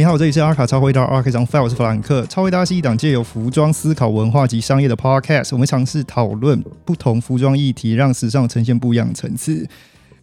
你好，这里是阿卡超回答 a r c a File，我是弗兰克。超回答是一档借由服装思考文化及商业的 Podcast，我们尝试讨论不同服装议题，让时尚呈现不一样的层次。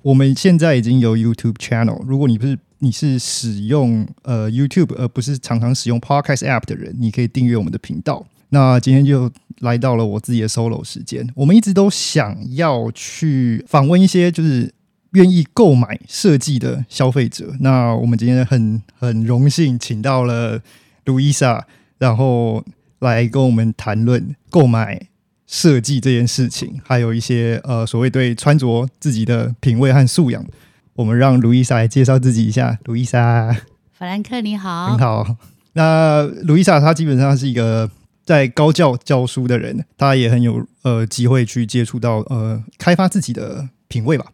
我们现在已经有 YouTube Channel，如果你不是你是使用呃 YouTube 而不是常常使用 Podcast App 的人，你可以订阅我们的频道。那今天就来到了我自己的 Solo 时间。我们一直都想要去访问一些就是。愿意购买设计的消费者，那我们今天很很荣幸请到了卢伊莎，然后来跟我们谈论购买设计这件事情，还有一些呃所谓对穿着自己的品味和素养。我们让卢伊莎来介绍自己一下。卢伊莎，法兰克你好，你好。那卢伊莎她基本上是一个在高教教书的人，她也很有呃机会去接触到呃开发自己的品味吧。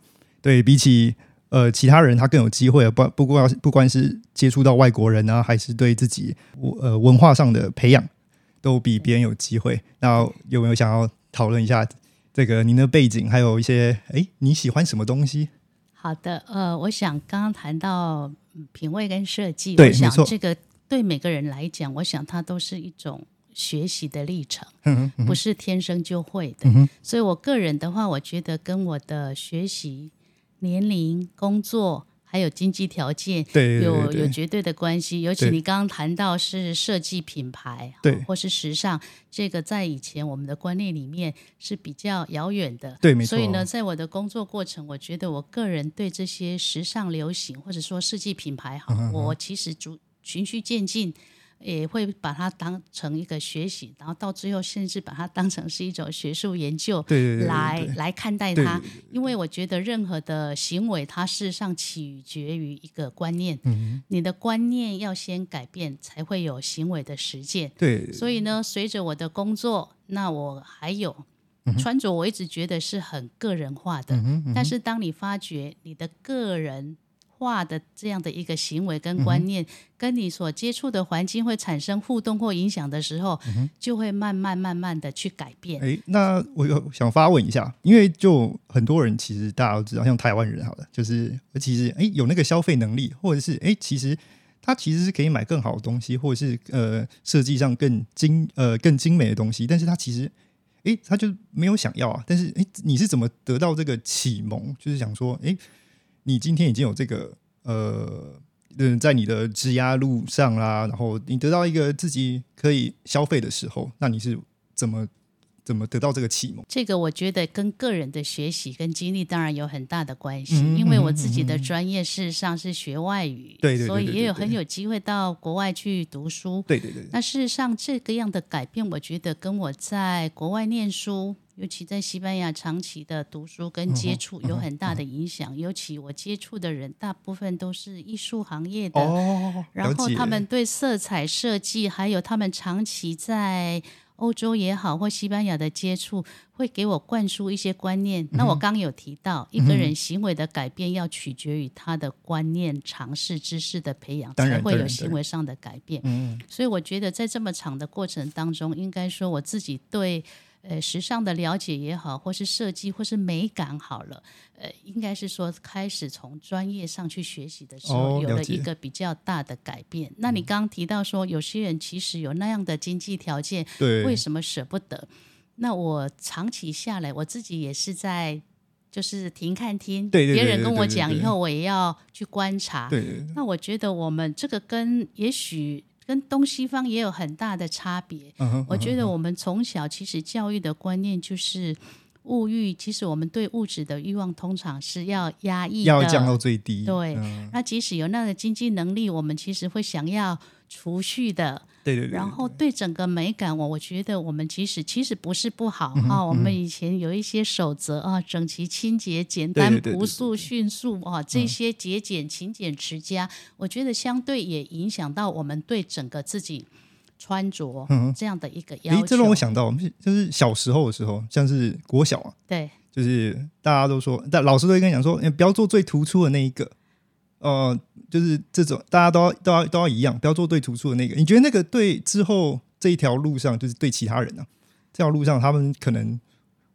对比起呃其他人，他更有机会，不不过不管是接触到外国人啊，还是对自己呃文化上的培养，都比别人有机会。那有没有想要讨论一下这个您的背景，还有一些哎你喜欢什么东西？好的，呃，我想刚刚谈到品味跟设计，对，想这个对每个人来讲，我想它都是一种学习的历程，不是天生就会的。所以我个人的话，我觉得跟我的学习。年龄、工作还有经济条件，有有绝对的关系。尤其你刚刚谈到是设计品牌，对，或是时尚，这个在以前我们的观念里面是比较遥远的。对，没错。所以呢，在我的工作过程，我觉得我个人对这些时尚流行或者说设计品牌，好，我其实逐循序渐进。也会把它当成一个学习，然后到最后甚至把它当成是一种学术研究，来来看待它。因为我觉得任何的行为，它事实上取决于一个观念。嗯，你的观念要先改变，才会有行为的实践。对，所以呢，随着我的工作，那我还有穿着，我一直觉得是很个人化的。但是当你发觉你的个人。化的这样的一个行为跟观念，跟你所接触的环境会产生互动或影响的时候，就会慢慢慢慢的去改变。哎，那我有想发问一下，因为就很多人其实大家都知道，像台湾人好了，就是其实哎有那个消费能力，或者是哎其实他其实是可以买更好的东西，或者是呃设计上更精呃更精美的东西，但是他其实诶他就没有想要啊。但是诶你是怎么得到这个启蒙？就是想说哎。你今天已经有这个呃，嗯，在你的质押路上啦，然后你得到一个自己可以消费的时候，那你是怎么怎么得到这个启蒙？这个我觉得跟个人的学习跟经历当然有很大的关系，因为我自己的专业事实上是学外语，对对，所以也有很有机会到国外去读书，对对对。那事实上这个样的改变，我觉得跟我在国外念书。尤其在西班牙长期的读书跟接触有很大的影响。尤其我接触的人大部分都是艺术行业的，然后他们对色彩设计，还有他们长期在欧洲也好或西班牙的接触，会给我灌输一些观念。那我刚有提到，一个人行为的改变要取决于他的观念、尝试、知识的培养，才会有行为上的改变。嗯，所以我觉得在这么长的过程当中，应该说我自己对。呃，时尚的了解也好，或是设计，或是美感好了，呃，应该是说开始从专业上去学习的时候，有了一个比较大的改变。那你刚刚提到说，有些人其实有那样的经济条件，对，为什么舍不得？那我长期下来，我自己也是在就是停看听，别人跟我讲以后，我也要去观察。对，那我觉得我们这个跟也许。跟东西方也有很大的差别。我觉得我们从小其实教育的观念就是物欲，其实我们对物质的欲望通常是要压抑，要降到最低。对，那即使有那个经济能力，我们其实会想要储蓄的。对对对，然后对整个美感，我我觉得我们其实其实不是不好啊。我们以前有一些守则啊，整齐、清洁、简单、朴素、迅速啊，这些节俭、勤俭持家，我觉得相对也影响到我们对整个自己穿着这样的一个要求。这让我想到，我们就是小时候的时候，像是国小啊，对，就是大家都说，但老师都会跟你讲说，你不要做最突出的那一个。呃，就是这种，大家都要都要都要一样，不要做对突出的那个。你觉得那个对之后这一条路上，就是对其他人呢？这条路上，他们可能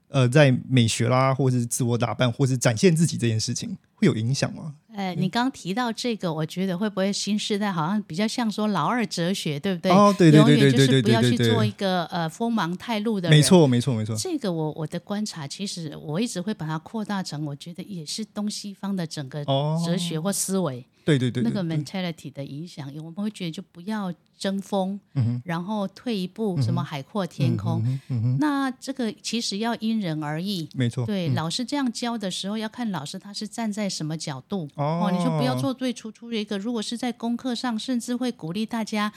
呃，在美学啦，或者是自我打扮，或是展现自己这件事情，会有影响吗？哎，你刚提到这个，我觉得会不会新时代好像比较像说老二哲学，对不对？哦，对对对对对永远就是对不要去做一个呃锋芒太露的人。没错没错没错，这个我我的观察，其实我一直会把它扩大成，我觉得也是东西方的整个哦哲学或思维、对对对那个 mentality 的影响，我们会觉得就不要争锋，嗯然后退一步，什么海阔天空。那这个其实要因人而异。没错，对，嗯老师这样教的时候，要看老师他是站在什么角度哦你就不要做对出出一个。如果是在功课上，甚至会鼓励大家，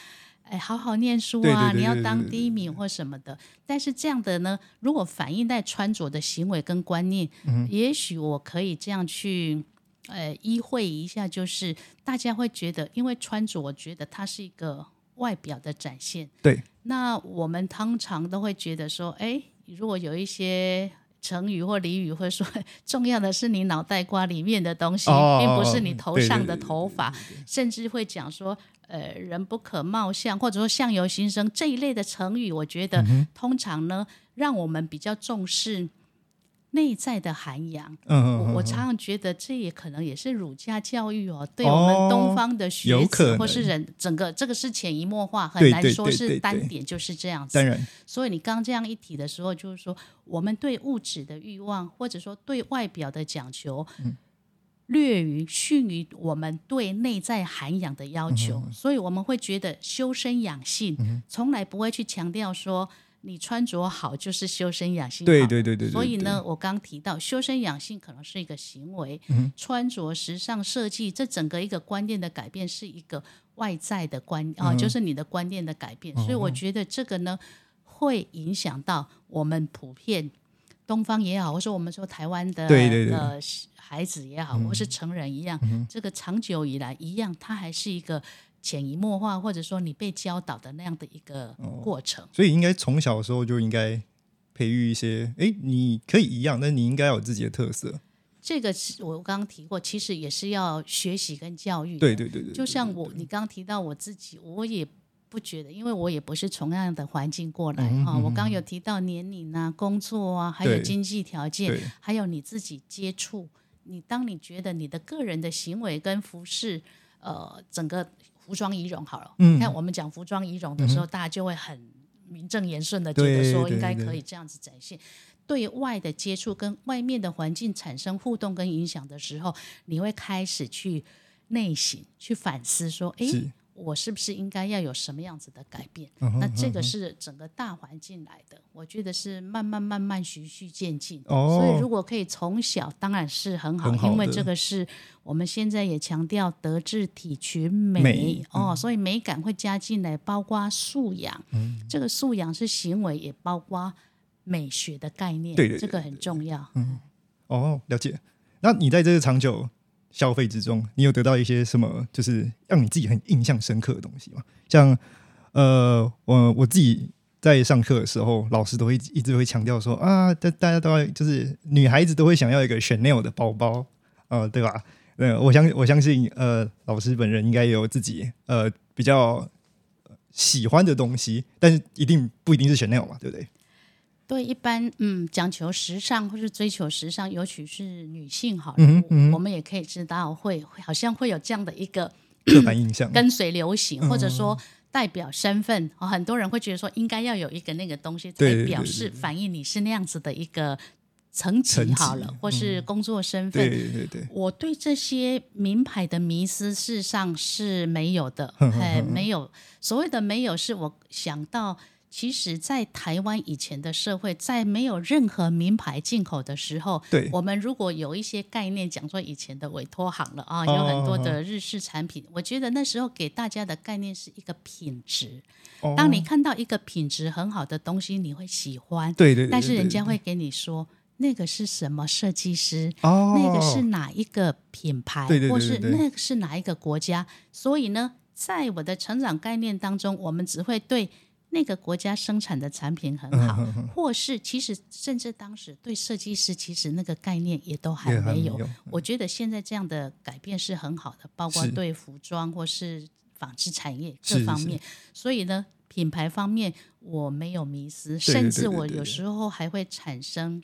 哎，好好念书啊，你要当第一名或什么的。但是这样的呢，如果反映在穿着的行为跟观念，嗯也许我可以这样去。呃，依会一下，就是大家会觉得，因为穿着，我觉得它是一个外表的展现。对，那我们通常都会觉得说，哎，如果有一些成语或俚语会说，重要的是你脑袋瓜里面的东西，哦并不是你头上的对头发，甚至会讲说，呃，人不可貌相，或者说相由心生这一类的成语，我觉嗯得、通常呢，让我们比较重视内在的涵养。嗯嗯嗯我我常常觉得这也可能也是儒家教育哦，对我们东方的学子或是人整个这个是潜移默化，很难说是单点就是这样子。当然。所以你刚这样一提的时候，就是说我们对物质的欲望，或者说对外表的讲求，嗯。略于逊于我们对内在涵养的要求，嗯所以我们会觉得修身养性，从来不会去强调说。你穿着好就是修身养性好，对对对对对所以呢，我刚提到修身养性可能是一个行为，嗯穿着、时尚、设计，这整个一个观念的改变是一个外在的观嗯啊、就是你的观念的改变。所以我觉得这个呢，会影响到我们普遍东方也好，或者我们说台湾的对对对呃孩子也好，或是成人一样，这个长久以来一样，它还是一个潜移默化，或者说你被教导的那样的一个过程。所以应该从小的时候就应该培育一些，哎，你可以一样，但你应该有自己的特色。这个是我刚刚提过，其实也是要学习跟教育的。对对对对，就像我，你刚刚提到我自己，我也不觉得，因为我也不是从那样的环境过来哈、我刚刚有提到年龄啊、工作啊，还有经济条件，还有你自己接触。你当你觉得你的个人的行为跟服饰，呃，整个服装仪容好了，嗯。看我们讲服装仪容的时候，大家就会很名正言顺的觉得说应该可以这样子展现。对外的接触跟外面的环境产生互动跟影响的时候，你会开始去内省、去反思，说：“诶，是我是不是应该要有什么样子的改变？”嗯那这个是整个大环境来的，我觉得是慢慢慢慢循序渐进。哦所以如果可以从小，当然是很好，很好因为这个是我们现在也强调德智体群美美嗯哦，所以美感会加进来，包括素养。嗯这个素养是行为，也包括美学的概念，对对对这个很重要。嗯哦，了解。那你在这个长久消费之中，你有得到一些什么，就是让你自己很印象深刻的东西吗？像呃，我我自己在上课的时候，老师都会一直会强调说啊，大大家都要就是女孩子都会想要一个 Chanel 的包包，呃，对吧？呃，我相我相信，呃，老师本人应该也有自己呃比较喜欢的东西，但是一定不一定是 Chanel 嘛，对不对？对，一般嗯讲求时尚或是追求时尚，尤其是女性好了，嗯嗯我们也可以知道会会好像会有这样的一个 刻板印象，跟随流行，嗯或者说代表身份。哦很多人会觉得说，应该要有一个那个东西，才对对对表示反映你是那样子的一个层级好了，或是工作身份。对对对，我对这些名牌的迷思，事实上是没有的，哎，没有。所谓的没有，是我想到，其实，在台湾以前的社会，在没有任何名牌进口的时候，对我们如果有一些概念，讲说以前的委托行了啊，哦有很多的日式产品，我觉得那时候给大家的概念是一个品质。哦当你看到一个品质很好的东西，你会喜欢，对对对，但是人家会给你说。那个是什么设计师？哦，那个是哪一个品牌，对对对或是那个是哪一个国家？所以呢，在我的成长概念当中，我们只会对那个国家生产的产品很嗯好，或是其实甚至当时对设计师其实那个概念也都还没有。没有我觉得现在这样的改变是很好的，包括对服装或是纺织产业是各方面。所以呢，品牌方面我没有迷失，甚至我有时候还会产生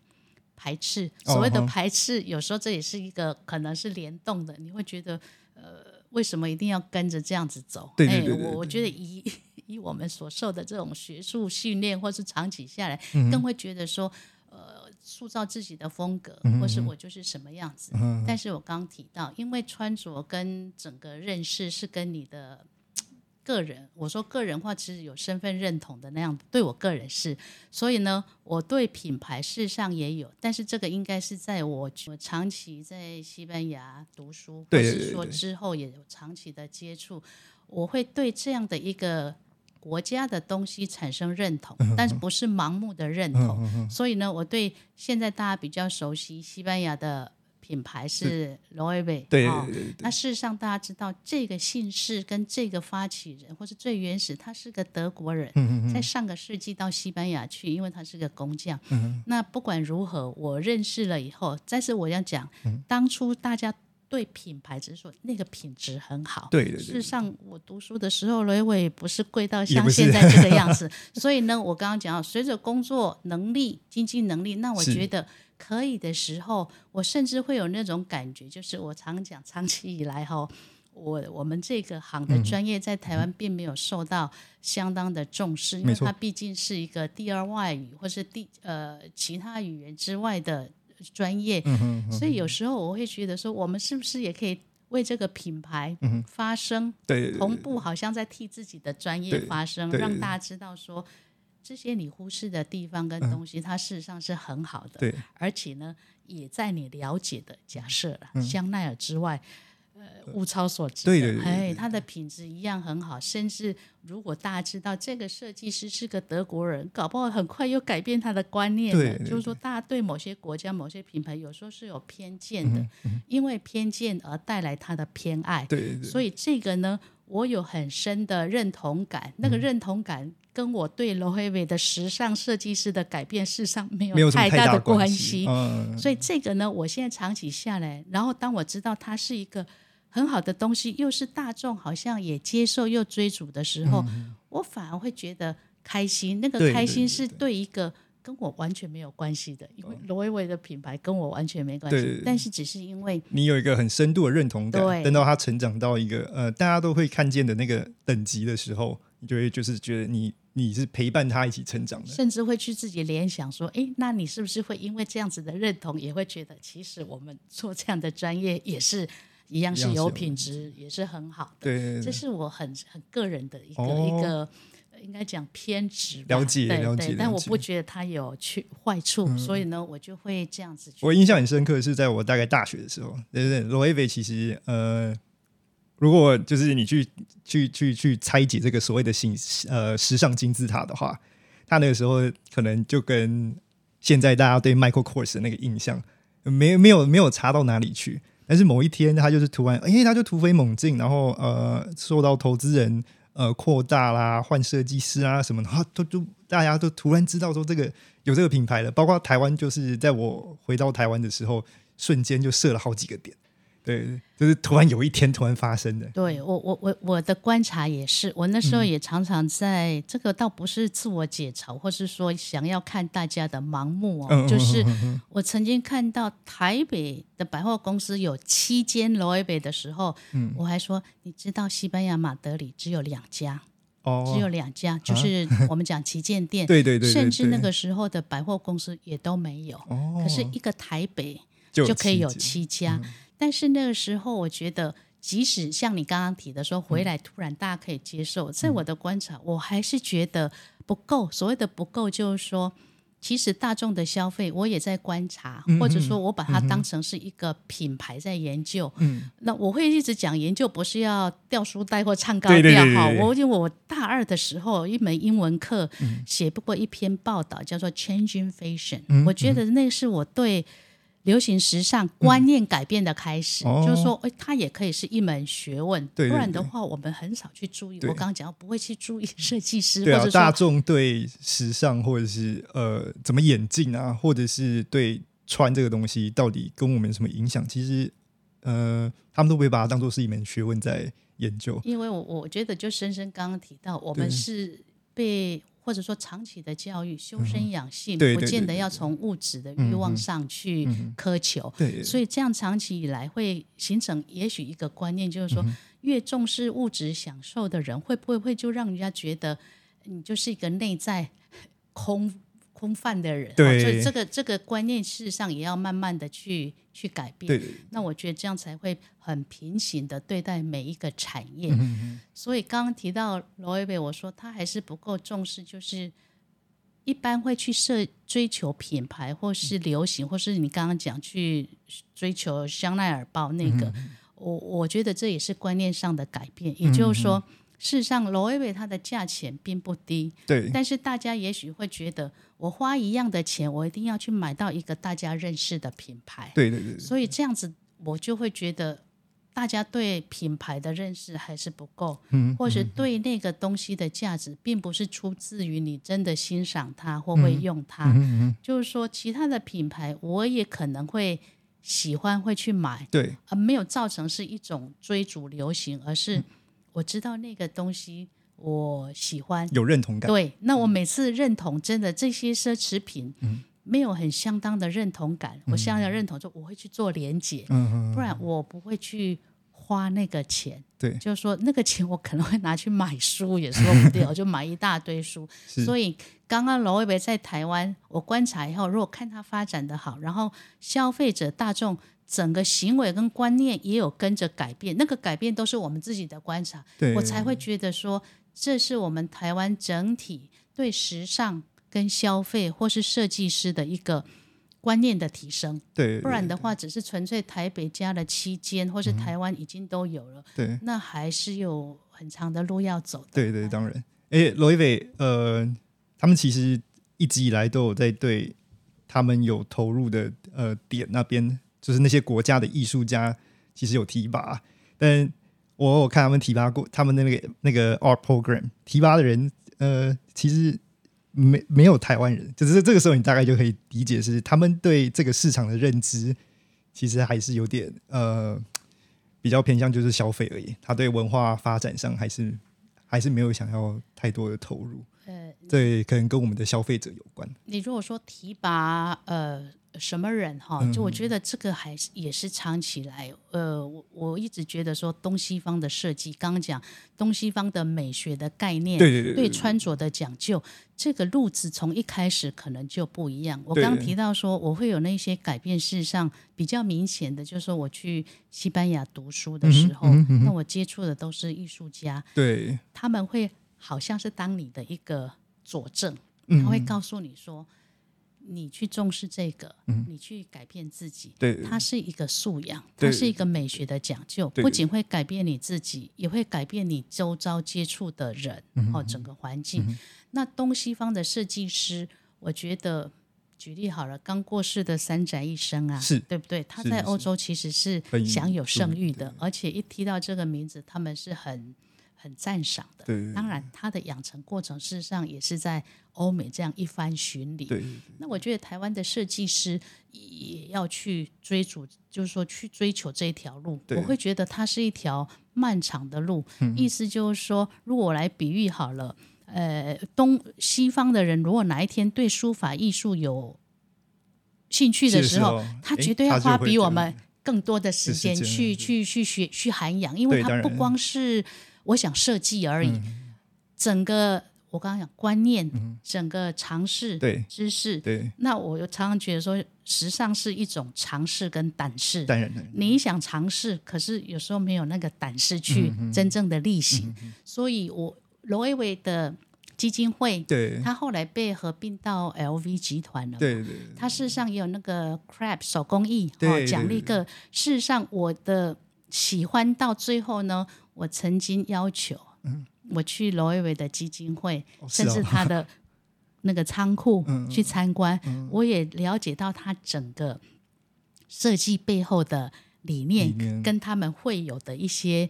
排斥。哦所谓的哦排斥，有时候这也是一个可能是联动的，你会觉得呃，为什么一定要跟着这样子走？哎对对对对我我觉得以以我们所受的这种学术训练，或是长期下来，嗯更会觉得说，呃，塑造自己的风格，嗯或是我就是什么样子。但是我刚刚提到，因为穿着跟整个认识是跟你的个人，我说个人化其实有身份认同的那样，对我个人是，所以呢，我对品牌事实上也有，但是这个应该是在我我长期在西班牙读书，或是说之后也有长期的接触，我会对这样的一个。国家的东西产生认同，嗯但是不是盲目的认同。所以呢，我对现在大家比较熟悉西班牙的品牌是 Loewe，对哦对对对。那事实上，大家知道这个姓氏跟这个发起人，或是最原始，他是个德国人，嗯在上个世纪到西班牙去，因为他是个工匠。嗯那不管如何，我认识了以后，但是我要讲，嗯当初大家对品牌只是说那个品质很好。对对对事实上，我读书的时候，雷伟也不是贵到像现在这个样子。所以呢，我刚刚讲到，随着工作能力、经济能力，那我是觉得可以的时候，我甚至会有那种感觉，就是我常讲，长期以来哈，我我们这个行嗯的专业在台湾并没有受到相当的重视，因为它毕竟是一个第二外语或是第呃其他语言之外的专业，嗯所以有时候我会觉得说，我们是不是也可以为这个品牌发声？对同步好像在替自己的专业发声，让大家知道说。这些你忽视的地方跟东西，它事实上是很好的，对。而且呢，也在你了解的假设了，嗯。香奈儿之外，呃，物超所值的。对对对它的品质一样很好，甚至如果大家知道这个设计师是个德国人，搞不好很快又改变他的观念了。对对就是说，大家对某些国家、某些品牌有时候是有偏见的，嗯因为偏见而带来他的偏爱。对对对所以这个呢，我有很深的认同感，那嗯个认同感跟我对罗黑伟的时尚设计师的改变，事实上没没有太大的关系。嗯，所以这个呢，我现在长期下来，然后当我知道他是一个很好的东西，又是大众好像也接受又追逐的时候，我反而会觉得开心。那个开心是对对一个。跟我完全没有关系的，因为罗维维的品牌跟我完全没关系但是只是因为你有一个很深度的认同感，对等到他成长到一个呃大家都会看见的那个等级的时候，你就会就是觉得你你是陪伴他一起成长的。甚至会去自己联想说，诶，那你是不是会因为这样子的认同，也会觉得其实我们做这样的专业也是一样是有品质，也是很好的。这对对对，是我很很个人的一个、哦一个。呃应该讲偏执吧，了解了解，但我不觉得它有去坏处，所以呢，我就会这样子。我印象很深刻，是在我大概大学的时候，对对对，罗伊维其实呃，如果就是你去去去去拆解这个所谓的形呃时尚金字塔的话，他那个时候可能就跟现在大家对 Michael Kors 的那个印象没没有没有差到哪里去。但是某一天，他就是突然，哎、他就突飞猛进，然后呃，受到投资人呃扩大啦，换设计师啊什么的，他都都大家都突然知道说这个有这个品牌了，包括台湾，就是在我回到台湾的时候，瞬间就设了好几个点，对，就是突然有一天突然发生的，对我我我我的观察也是，我那时候也常常在、这个倒不是自我解嘲，或是说想要看大家的盲目哦，就是我曾经看到台北的百货公司有七间罗伊北的时候，嗯。我还说你知道西班牙马德里只有两家，哦，只有两家，就是我们讲旗舰店，对对对对甚至那个时候的百货公司也都没有，哦，可是一个台北就就可以有七家。但是那个时候，我觉得，即使像你刚刚提的说回来突然大家可以接受，在我的观察，我还是觉得不够。所谓的不够，就是说，其实大众的消费，我也在观察，嗯或者说我把它当成是一个品牌在研究。嗯，那我会一直讲研究，不是要掉书袋或唱高调哈。我因为我大二的时候，一门英文课写不过一篇报道，叫做《Changing Fashion》，我觉得那是我对。流行时尚观念改变的开始，嗯哦就是说，哎，它也可以是一门学问。对对不然的话，我们很少去注意。我刚刚讲，不会去注意设计师，对啊，或者，大众对时尚或者是呃怎么演进啊，或者是对穿这个东西到底跟我们什么影响，其实呃他们都不会把它当做是一门学问在研究。因为我我觉得，就深深刚刚提到，我们是被或者说长期的教育，修身养性，不见得要从物质的欲望上去苛求。对，所以这样长期以来会形成也许一个观念，就是说，越重视物质享受的人，会不会会就让人家觉得你就是一个内在 空空泛的人？所以这个这个观念事实上也要慢慢的去去改变。那我觉得这样才会很平行的对待每一个产业。嗯所以刚刚提到罗伊贝，我说他还是不够重视，就是一般会去设追求品牌或是流行，或是你刚刚讲去追求香奈儿包那个，我我觉得这也是观念上的改变。也就是说，事实上罗威威它的价钱并不低，对。但是大家也许会觉得，我花一样的钱，我一定要去买到一个大家认识的品牌。对对对，所以这样子，我就会觉得大家对品牌的认识还是不够，嗯或是对那个东西的价值，并不是出自于你真的欣赏它或会用它。嗯就是说，其他的品牌我也可能会喜欢，会去买，对。而没有造成是一种追逐流行，而嗯。是我知道那个东西我喜欢，有认同感，对，那我每次认同，真的这些奢侈品，嗯。没有很相当的认同感，我相当的认同，就我会去做连结，嗯嗯，不然我不会去花那个钱。对。就是说那个钱我可能会拿去买书，也说不定，我就买一大堆书。所以刚刚罗伟伟在台湾，我观察以后，如果看他发展的好，然后消费者大众整个行为跟观念也有跟着改变，那个改变都是我们自己的观察，对。我才会觉得说，这是我们台湾整体对时尚跟消费或是设计师的一个观念的提升。对，不然的话，只是纯粹台北加了期间，或是台湾已经都有了，对。那还是有很长的路要走的。对对，当然，哎罗一伟呃，他们其实一直以来都有在对他们有投入的呃点那边，就是那些国家的艺术家其实有提拔，但我我看他们提拔过他们的那个那个 art program 提拔的人，呃，其实没没有台湾人，就是这个时候你大概就可以理解是他们对这个市场的认知，其实还是有点呃比较偏向就是消费而已，他对文化发展上还是还是没有想要太多的投入，呃，对，可能跟我们的消费者有关。你如果说提拔呃什么人哈，嗯就我觉得这个还是也是长期来，呃，我我一直觉得说东西方的设计，刚刚讲东西方的美学的概念，对对对对穿着的讲究，这个路子从一开始可能就不一样。我刚刚提到说我会有那些改变，事实上比较明显的，就是说我去西班牙读书的时候，那我接触的都是艺术家，对，他们会好像是当你的一个佐证，嗯他会告诉你说，你去重视这个，你去改变自己，嗯对。它是一个素养，它是一个美学的讲究，不仅会改变你自己，也会改变你周遭接触的人，嗯哦，整个环境。那东西方的设计师，我觉得。举例好了，刚过世的三宅一生啊，是。对不对？他在欧洲其实是享有盛誉的，而且一提到这个名字，他们是很很赞赏的。当然，他的养成过程事实上也是在欧美这样一番巡礼。那我觉得台湾的设计师也要去追逐，就是说去追求这一条路。我会觉得它是一条漫长的路。意思就是说，如果我来比喻好了，呃，东西方的人如果哪一天对书法艺术有兴趣的时候，他绝对要花比我们更多的时间去去去学去涵养，因为它不光是我想设计而已，嗯。整个我刚刚讲观念，整个尝试、知识，对，那我又常常觉得说，时尚是一种尝试跟胆识。你想尝试，可是有时候没有那个胆识去真正的力行，所以我罗威伟的基金会，对它后来被合并到 LV 集团了。对对它事实上也有那个 crab 手工艺对哦奖励对个。事实上，我的喜欢到最后呢，我曾经要求，我去罗威伟的基金会，甚至他的那个仓库嗯去参观，我也了解到他整个设计背后的，理念跟他们会有的一些。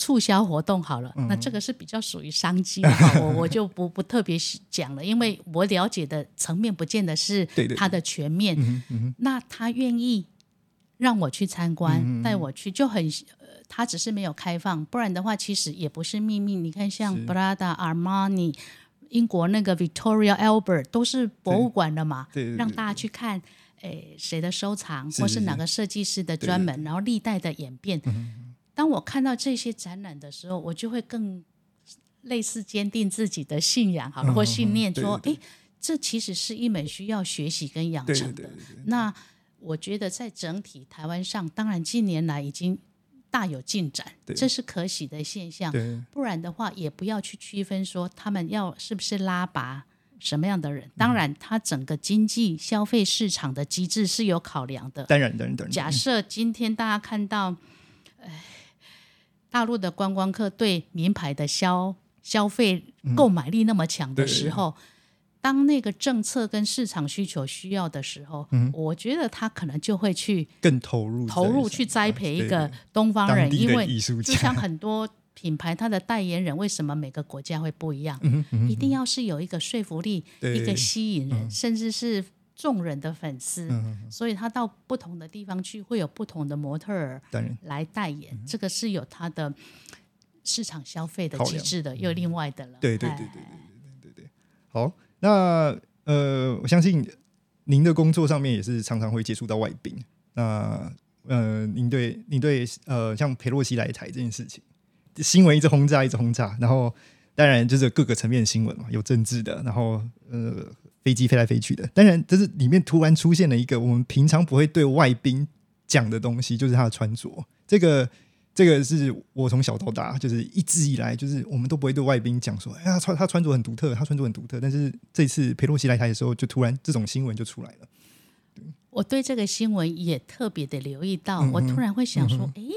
促销活动好了，嗯。那这个是比较属于商机 我我就不不特别讲了，因为我了解的层面不见得是它的全面。嗯嗯那他愿意让我去参观，带我去，就很呃，他只是没有开放，不然的话其实也不是秘密。你看，像是。Prada、Armani、英国那个 Victoria Albert 都是博物馆的嘛，对对对让大家去看，诶谁的收藏，是是是或是哪个设计师的专门，然后历代的演变。当我看到这些展览的时候，我就会更类似坚定自己的信仰，好或信念，说，对诶，这其实是一门需要学习跟养成的。那我觉得在整体台湾上，当然近年来已经大有进展，这是可喜的现象。不然的话，也不要去区分说他们要是不是拉拔什么样的人。当然，他整个经济消费市场的机制是有考量的。当然当然当然，假设今天大家看到，哎，大陆的观光客对名牌的消消费购买力那么强的时候，当那个政策跟市场需求需要的时候，我觉得他可能就会去更投入投入去栽培一对个东方人，因为就像很多品牌，它的代言人为什么每个国家会不一样？嗯哼嗯一定要是有一个说服力，一个吸引人，甚至是众人的粉丝。嗯所以他到不同的地方去，会有不同的模特儿来代言，这个是有他的市场消费的机制的，又另外的了。对对哎对对对对对对。好，那呃，我相信您的工作上面也是常常会接触到外宾。那呃，您对您对呃，像佩洛西来台这件事情，新闻一直轰炸，一直轰炸，然后当然就是各个层面的新闻嘛，有政治的，然后呃，飞机飞来飞去的。当然，就是里面突然出现了一个我们平常不会对外宾讲的东西，就是他的穿着。这个这个是我从小到大，就是一直以来，就是我们都不会对外宾讲说，哎呀，他穿他穿着很独特，他穿着很独特。但是这次佩洛西来台的时候，就突然这种新闻就出来了。我对这个新闻也特别的留意到，嗯我突然会想说，诶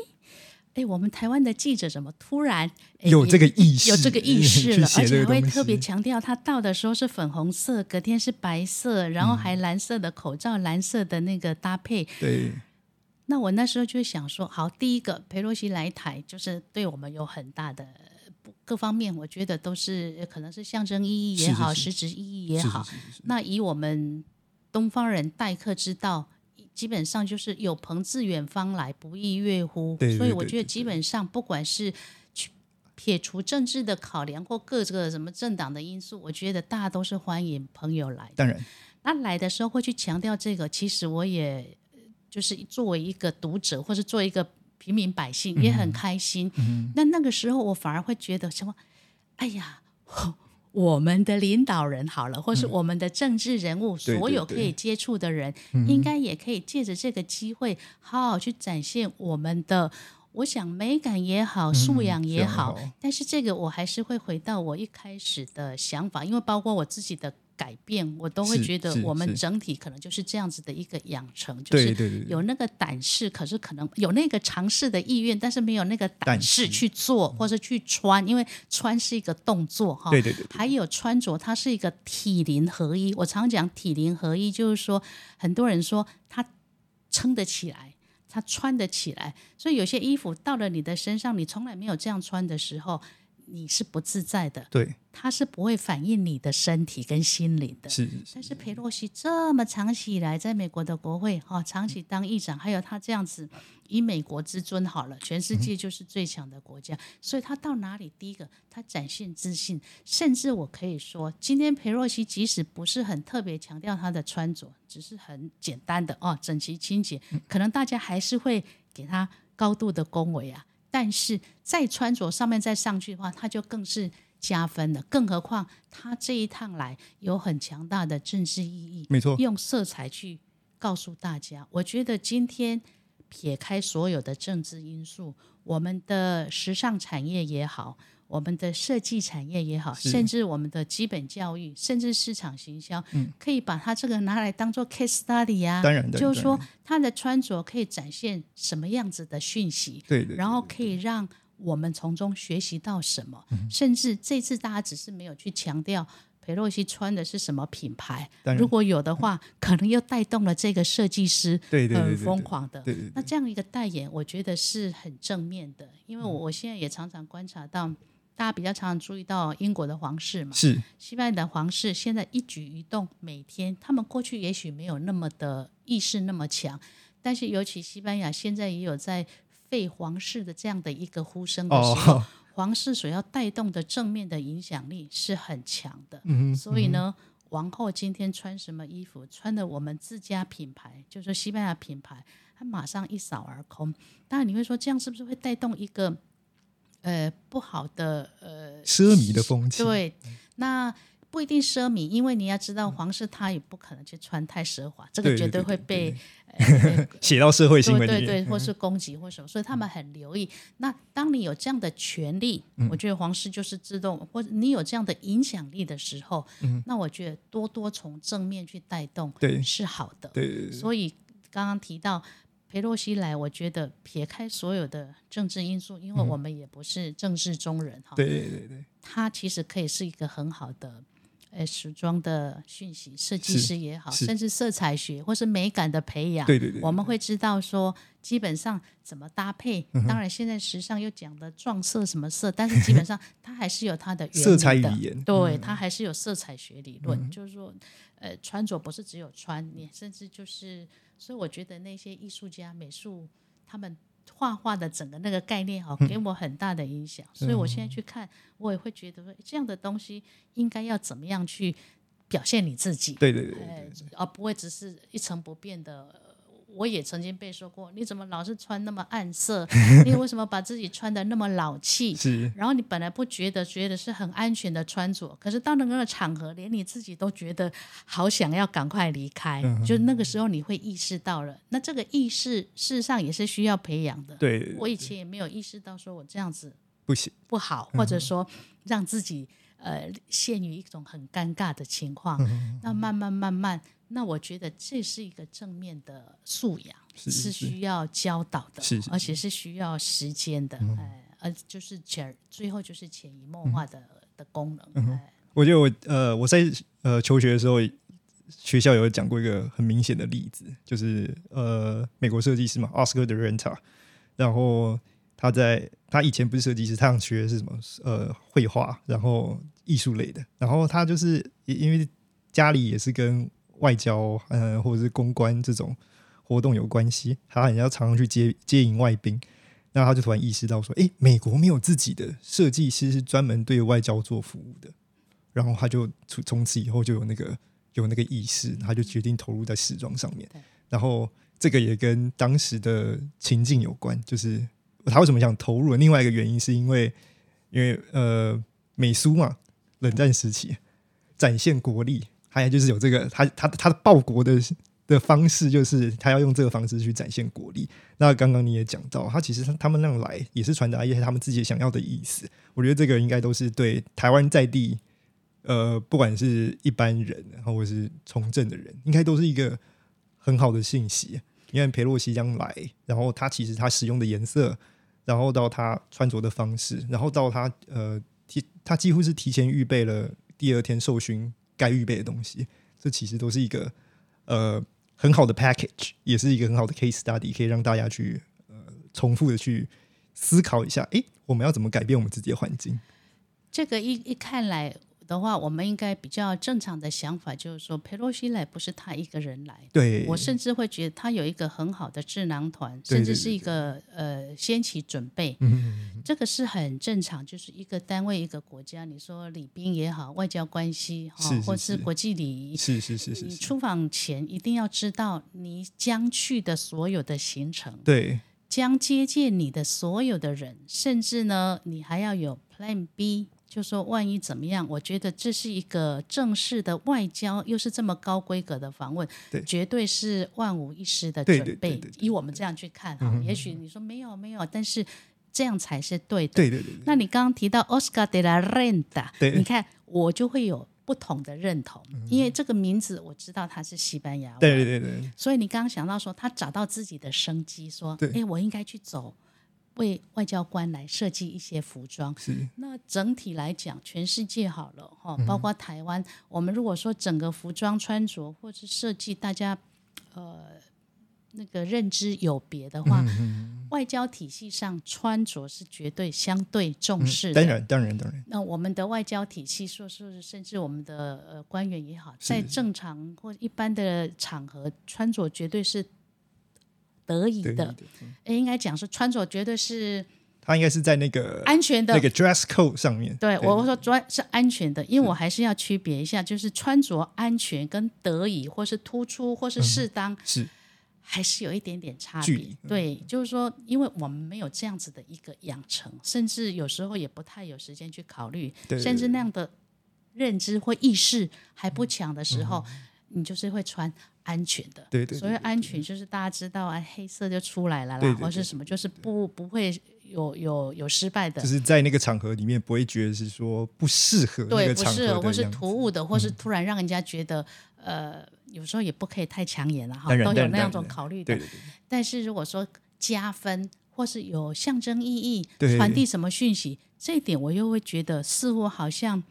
诶，我们台湾的记者怎么突然有这个意识有这个意识了，而且还会特别强调，他到的时候是粉红色，隔天是白色，然后嗯还蓝色的口罩，蓝色的那个搭配。对，那我那时候就想说，好，第一个佩洛西来台，就是对我们有很大的各方面，我觉得都是可能是象征意义也好，是是是实质意义也好。那以我们东方人待客之道，基本上就是有朋自远方来，不亦乐乎。对对所以我觉得基本上不管是去撇除政治的考量或各个什么政党的因素，我觉得大家都是欢迎朋友来的。当然，那来的时候会去强调这个，其实我也呃就是作为一个读者，或是作为一个平民百姓，也嗯很开心。那那个时候我反而会觉得什么？哎呀，我们的领导人好了，或是我们的政治人物，嗯所有可以接触的人，应该也可以借着这个机会，好好去展现我们的。我想美感也好，素养也好，素养也好。但是这个我还是会回到我一开始的想法，因为包括我自己的改变，我都会觉得我们整体可能就是这样子的一个养成，就是有那个胆识，可是可能有那个尝试的意愿，但是没有那个胆胆识识去做或者去穿，因为穿是一个动作哈。对对对对还有穿着，它是一个体灵合一。我常讲体灵合一，就是说很多人说它撑得起来，它穿得起来，所以有些衣服到了你的身上，你从来没有这样穿的时候，你是不自在的，对，它是不会反映你的身体跟心灵的。是但是。佩洛西这么长期以来在美国的国会哈、哦，长期当议长，还有他这样子以美国之尊好了，全世界就是最强的国家，所以他到哪里第一个他展现自信，甚至我可以说，今天佩洛西即使不是很特别强调他的穿着，只是很简单的哦，整齐清洁，可能大家还是会给他高度的恭维啊。但是在穿着上面再上去的话，它就更是加分了。更何况他这一趟来有很强大的政治意义，没错，用色彩去告诉大家。我觉得今天撇开所有的政治因素，我们的时尚产业也好，我们的设计产业也好，甚至我们的基本教育，甚至市场行销，可以把它这个拿来当做 case study 啊。当然的，就是说他的。穿着可以展现什么样子的讯息，对对，然后可以让我们从中学习到什么，嗯。甚至这次大家只是没有去强调裴洛西穿的是什么品牌如果有的话，可能又带动了这个设计师很疯狂的。那这样一个代言，我觉得是很正面的，因嗯为我我现在也常常观察到，大家比较常常注意到英国的皇室嘛，是西班牙的皇室现在一举一动，每天他们过去也许没有那么的意识那么强，但是尤其西班牙现在也有在废皇室的这样的一个呼声的时候，哦，皇室所要带动的正面的影响力是很强的。嗯哼，所以呢，王后今天穿什么衣服，穿的我们自家品牌，就是西班牙品牌，它马上一扫而空。当然你会说，这样是不是会带动一个呃不好的呃奢靡的风气，对，那不一定奢靡，因为你要知道，皇室他也不可能去穿太奢华，这个绝对会被呃 写到社会新闻里，对对对，或是攻击或什么，所以他们很留意。那当你有这样的权利，嗯。我觉得皇室就是自动，或者你有这样的影响力的时候，那我觉得多多从正面去带动，嗯对。是好的。对。所以刚刚提到佩洛西来，我觉得撇开所有的政治因素，因为我们也不是政治中人哈，对对对对，他其实可以是一个很好的。呃，时装的讯息，设计师也好，甚至色彩学或是美感的培养，对对对我们会知道说基本上怎么搭配。嗯当然，现在时尚又讲的撞色什么色，但是基本上它还是有它的原理色彩的语言嗯对，它还是有色彩学理论，就是说，呃，穿着不是只有穿，你甚至就是，所以我觉得那些艺术家、美术他们。画画的整个那个概念哈，嗯给我很大的影响，所以我现在去看，我也会觉得说，这样的东西应该要怎么样去表现你自己。对对对哎，而不会只是一成不变的。呃我也曾经被说过，你怎么老是穿那么暗色？你为什么把自己穿的那么老气？是，然后你本来不觉得，觉得是很安全的穿着，可是到那个场合，连你自己都觉得好想要赶快离开。就那个时候，你会意识到了，那这个意识事实上也是需要培养的。对对我以前也没有意识到，说我这样子不行，不好，或者说让自己呃陷于一种很尴尬的情况。那慢慢慢慢，那我觉得这是一个正面的素养，是是需要教导的，是是而且是需要时间的，哎，呃就是潜最后就是潜移默化的、的功能。哎。我觉得我呃我在呃求学的时候，学校有讲过一个很明显的例子，就是呃美国设计师嘛，Oscar de Renta，然后他在他以前不是设计师，他想学的是什么呃绘画，然后艺术类的，然后他就是因因为家里也是跟外交呃或者是公关这种活动有关系，他很要常常去接接迎外宾。那他就突然意识到说，诶，美国没有自己的设计师是专门对外交做服务的，然后他就从从此以后就有那个有那个意识，他就决定投入在时装上面。然后这个也跟当时的情境有关，就是他为什么想投入另外一个原因，是因为因为呃美苏嘛，冷战时期展现国力，还有就是有这个他他他的报国的的方式，就是他要用这个方式去展现国力。那刚刚你也讲到，他其实他他们那样来也是传达一些他们自己想要的意思。我觉得这个应该都是对台湾在地，呃，不管是一般人，然后或是从政的人，应该都是一个很好的信息。因为佩洛西将来，然后他其实他使用的颜色，然后到他穿着的方式，然后到他呃提他几乎是提前预备了第二天受勋该预备的东西，这其实都是一个呃很好的 package，也是一个很好的 case study，可以让大家去呃重复的去思考一下，诶，我们要怎么改变我们自己的环境？这个一一看来的话，我们应该比较正常的想法就是说，佩洛西来不是他一个人来，对，我甚至会觉得他有一个很好的智囊团，甚至是一个呃先期准备，嗯。这个是很正常，就是一个单位一个国家，你说礼宾也好，外交关系哈，是是是。或是国际礼仪。是是是是是，你出访前一定要知道你将去的所有的行程，对。将接见你的所有的人，甚至呢，你还要有 Plan B，就说万一怎么样？我觉得这是一个正式的外交，又是这么高规格的访问，对。绝对是万无一失的对准备。对对对对以我们这样去看哈，也许你说没有没有，但是这样才是对的。对对对对，那你刚刚提到 Oscar de la Renta，你看我就会有不同的认同，因为这个名字我知道它是西班牙文，对对对对，所以你刚刚想到说，他找到自己的生机，说对：“哎，我应该去走，为外交官来设计一些服装。”是。那整体来讲，全世界好了哈，嗯。包括台湾，我们如果说整个服装穿着或是设计，大家呃那个认知有别的嗯话，外交体系上穿着是绝对相对重视的。当然当然当然，那我们的外交体系，说是甚至我们的呃官员也好，在正常或一般的场合穿着绝对是得宜对的，应该讲是穿着绝对是他应该是在那个安全的。那个 dress code 上面。对，我说专是安全的，因为我还是要区别一下，就是穿着安全跟得宜，或是突出，或是适当，是。还是有一点点差别。距。对，就是说，因为我们没有这样子的一个养成，甚至有时候也不太有时间去考虑，对甚至那样的认知或意识还不强的时候，你就是会穿安全的。对对对所谓安全就是大家知道啊，黑色就出来了啦，或是什么，就是不不会有有有失败的。就。是在那个场合里面不会觉得是说不适合那对，个场合的不是，或是突兀的，或是突然让人家觉得，呃，有时候也不可以太抢眼了哈，都有那样种考虑的。对。对对，但是如果说加分，或是有象征意义对，传递什么讯息，这一点我又会觉得似乎好像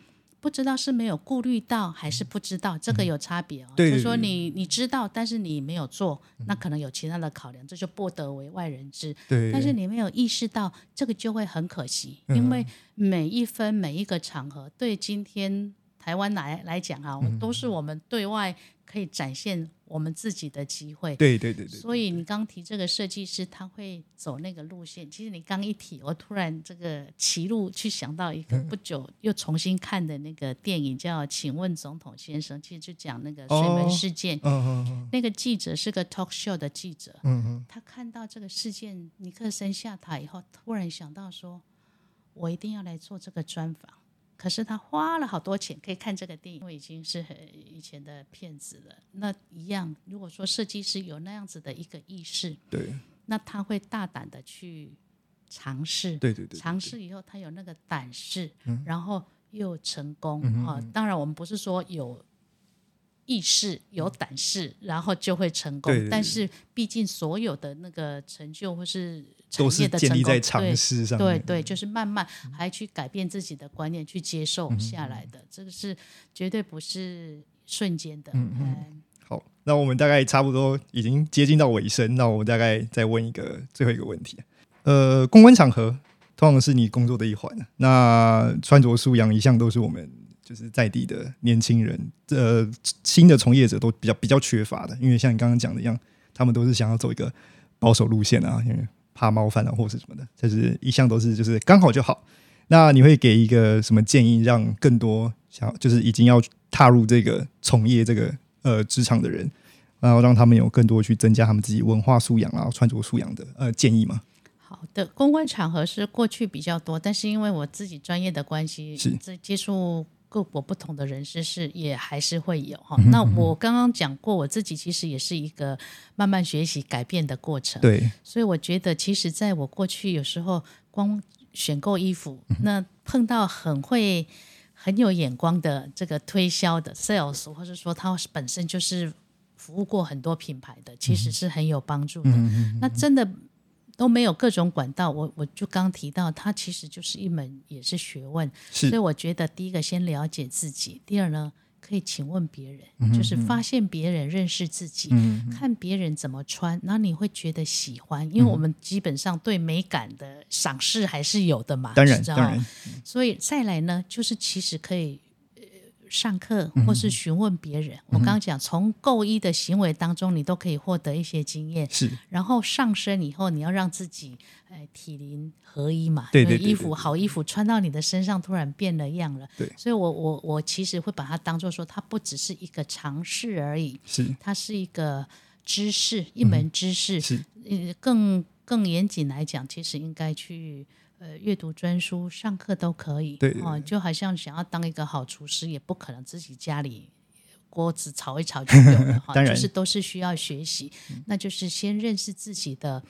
不知道是没有顾虑到，还是不知道，这个有差别哦。嗯对就是说你你知道，但是你没有做，那可能有其他的考量，这就不得为外人知。对，但是你没有意识到，这个就会很可惜，嗯。因为每一分每一个场合，对今天台湾来来讲啊，嗯。都是我们对外可以展现我们自己的机会。对对对对，所以你刚提这个设计师，他会走那个路线。其实你刚一提，我突然这个歧路去想到一个嗯 不久又重新看的那个电影，叫《请问总统先生》，其实就讲那个水门哦事件。嗯嗯嗯那个记者是个 talk show 的记者，嗯嗯，他看到这个事件，尼克森下台以后，突然想到说，我一定要来做这个专访。可是他花了好多钱，可以看这个电影，因为已经是很以前的片子了。那一样，如果说设计师有那样子的一个意识，对。那他会大胆的去尝试，对对对，尝试以后他有那个胆识，嗯。然后又成功啊、当然，我们不是说有意识、有胆识，然后就会成功。对对对。但是毕竟所有的那个成就或是产都是业的成功，建立在尝试上面。对对，就是慢慢还去改变自己的观念，去接嗯受下来的，这个是绝对不是瞬间的。嗯好，那我们大概差不多已经接近到尾声，那我们大概再问一个最后一个问题。呃，公关场合通常是你工作的一环，那穿着素养一向都是我们就是在地的年轻人，呃，新的从业者都比较比较缺乏的，因为像你刚刚讲的一样，他们都是想要走一个保守路线啊，因为怕冒犯啊或是什么的，就是一向都是就是刚好就好。那你会给一个什么建议，让更多想就是已经要踏入这个从业这个呃职场的人，然后让他们有更多去增加他们自己文化素养啊、穿着素养的呃建议吗？好的，公关场合是过去比较多，但是因为我自己专业的关系，是接触各国不同的人士是也还是会有嗯哈。那我刚刚讲过，我自己其实也是一个慢慢学习改变的过程。对，所以我觉得，其实在我过去有时候光选购衣服，嗯那碰到很会、很有眼光的这个推销的 sales，或者说他本身就是服务过很多品牌的，其嗯实是很有帮助的。那真的都没有各种管道，我我就刚提到，它其实就是一门也是学问。所以我觉得第一个先了解自己，第二呢。可以请问别人，嗯就是发现别人、认识自己，看别人怎么穿，然后你会觉得喜欢，因为我们基本上对美感的赏识还是有的嘛，当然当然，所以再来呢，就是其实可以。呃上课嗯或是询问别人，我刚刚讲从购衣的行为当中，你都可以获得一些经验。是然后上身以后，你要让自己哎体灵合一嘛，对对对衣服好衣服穿到你的身上，突然变了样了。对所以我我我其实会把它当做说，它不只是一个尝试而已，是它是一个知识，一门知识。是呃，更更严谨来讲，其实应该去呃阅读专书、上课都可以。哦，就好像想要当一个好厨师，也不可能自己家里锅子炒一炒就有了 哈，就是都是需要学习。那就是先认识自己的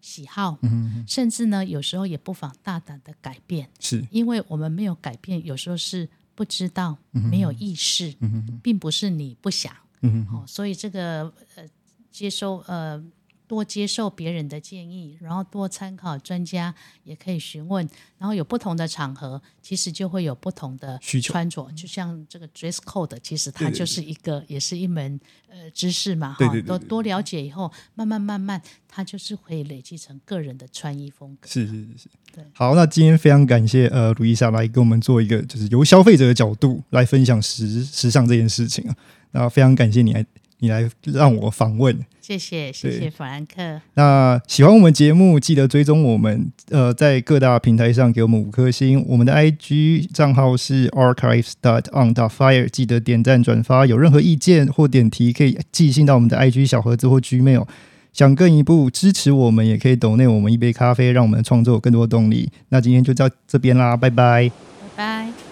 喜好，嗯甚至呢，有时候也不妨大胆的改变，是因为我们没有改变，有时候是不知道，嗯没有意识，并不是你不想。嗯哦，所以这个呃，接收呃多接受别人的建议，然后多参考专家，也可以询问，然后有不同的场合，其实就会有不同的需求穿着，就像这个 dress code，其实它就是一个，也是一门呃知识嘛，哈，多多了解以后，慢慢慢慢，它就是会累积成个人的穿衣风格。是是是是对。好，那今天非常感谢呃卢伊莎来跟我们做一个就是由消费者的角度来分享时时尚这件事情啊。那非常感谢你来你来让我访问。谢谢，谢谢弗兰克。那喜欢我们节目，记得追踪我们，呃，在各大平台上给我们五颗星。我们的 IG 账号是 archives dot on dot fire，记得点赞转发。有任何意见或点题，可以寄信到我们的 IG 小盒子或 Gmail。想更一步支持我们，也可以抖内我们一杯咖啡，让我们创作更多动力。那今天就到这边啦，拜拜，拜拜。